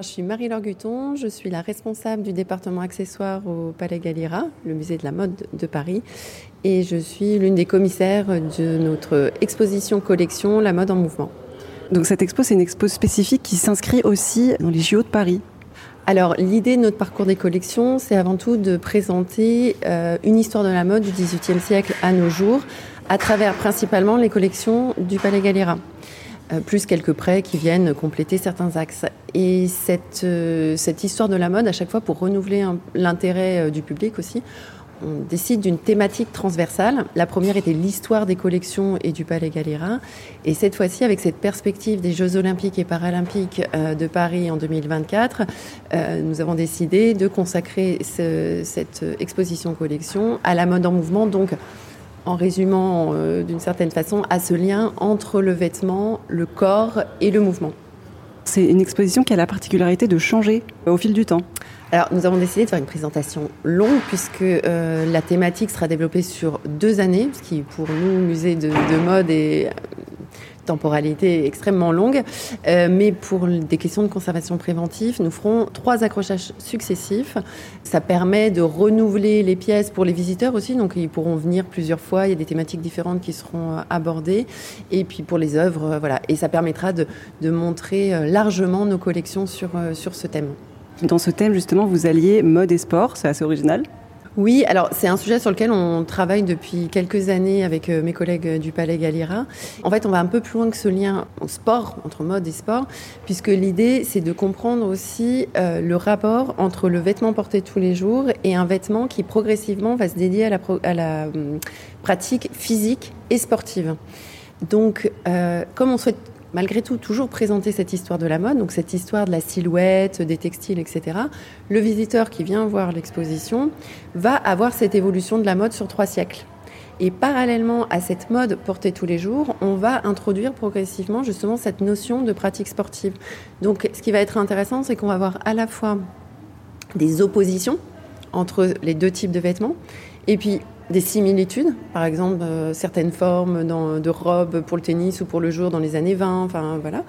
Je suis Marie-Laure Guton, je suis la responsable du département accessoires au Palais Galliera, le musée de la mode de Paris, et je suis l'une des commissaires de notre exposition collection La mode en mouvement. Donc cette expo, c'est une expo spécifique qui s'inscrit aussi dans les JO de Paris. Alors l'idée de notre parcours des collections, c'est avant tout de présenter euh, une histoire de la mode du XVIIIe siècle à nos jours, à travers principalement les collections du Palais Galliera. Euh, plus quelques prêts qui viennent compléter certains axes. Et cette, euh, histoire de la mode, à chaque fois pour renouveler l'intérêt euh, du public aussi, on décide d'une thématique transversale. La première était l'histoire des collections et du Palais Galliera. Et cette fois-ci, avec cette perspective des Jeux olympiques et paralympiques de Paris en 2024, nous avons décidé de consacrer cette exposition collection à la mode en mouvement. Donc, en résumant euh, d'une certaine façon, à ce lien entre le vêtement, le corps et le mouvement. C'est une exposition qui a la particularité de changer au fil du temps. Alors, nous avons décidé de faire une présentation longue puisque euh, la thématique sera développée sur deux années, ce qui pour nous, musée de, de mode, est temporalité extrêmement longue. Euh, mais pour des questions de conservation préventive, nous ferons trois accrochages successifs. Ça permet de renouveler les pièces pour les visiteurs aussi, donc ils pourront venir plusieurs fois. Il y a des thématiques différentes qui seront euh, abordées. Et puis pour les œuvres, euh, voilà. Et ça permettra de, montrer largement nos collections sur ce thème. Dans ce thème, justement, vous alliez mode et sport, c'est assez original. Oui, alors c'est un sujet sur lequel on travaille depuis quelques années avec euh, mes collègues du Palais Galliera. En fait, on va un peu plus loin que ce lien sport, entre mode et sport, puisque l'idée, c'est de comprendre aussi euh, le rapport entre le vêtement porté tous les jours et un vêtement qui progressivement va se dédier à la, pratique physique et sportive. Donc, euh, comme on souhaite malgré tout toujours présenter cette histoire de la mode, donc cette histoire de la silhouette, des textiles, etc., le visiteur qui vient voir l'exposition va avoir cette évolution de la mode sur trois siècles. Et parallèlement à cette mode portée tous les jours, on va introduire progressivement justement cette notion de pratique sportive. Donc ce qui va être intéressant, c'est qu'on va avoir à la fois des oppositions entre les deux types de vêtements, et puis des similitudes, par exemple euh, certaines formes de robes pour le tennis ou pour le jour dans les années 20, enfin voilà.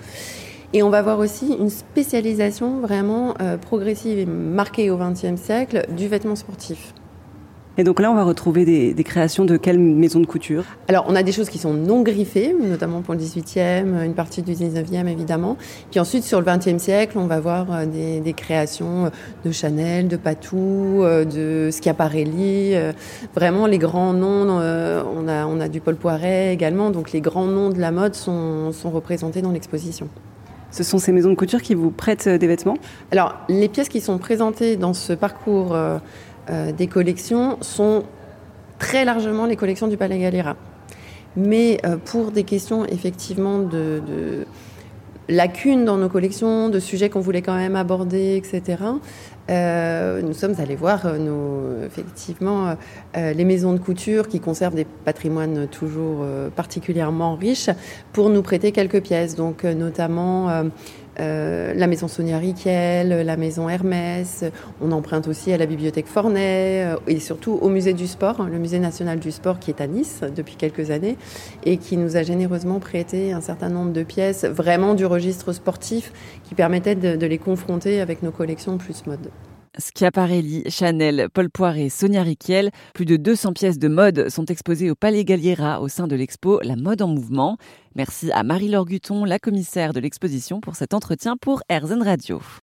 Et on va voir aussi une spécialisation vraiment euh, progressive et marquée au XXe siècle du vêtement sportif. Et donc là, on va retrouver des, créations de quelle maison de couture? Alors, on a des choses qui sont non griffées, notamment pour le 18e, une partie du 19e évidemment. Puis ensuite, sur le 20e siècle, on va voir euh, des, créations de Chanel, de Patou, euh, de Schiaparelli. Euh, vraiment, les grands noms, on a, on a du Paul Poiret également. Donc, les grands noms de la mode sont, sont représentés dans l'exposition. Ce sont ces maisons de couture qui vous prêtent des vêtements? Alors, les pièces qui sont présentées dans ce parcours euh, des collections sont très largement les collections du Palais Galliera. Mais euh, pour des questions effectivement de, lacunes dans nos collections, de sujets qu'on voulait quand même aborder, etc. Euh, nous sommes allés voir effectivement les maisons de couture qui conservent des patrimoines toujours particulièrement riches pour nous prêter quelques pièces. Donc notamment euh, la maison Sonia Riquel, la maison Hermès. On emprunte aussi à la bibliothèque Fornet euh, et surtout au musée du sport, hein, le musée national du sport qui est à Nice depuis quelques années et qui nous a généreusement prêté un certain nombre de pièces vraiment du registre sportif qui permettaient de les confronter avec nos collections plus mode. Schiaparelli, Chanel, Paul Poiret, Sonia Riquel, plus de 200 pièces de mode sont exposées au Palais Galliera au sein de l'expo La mode en mouvement. Merci à Marie-Laure Guton, la commissaire de l'exposition, pour cet entretien pour RZN Radio.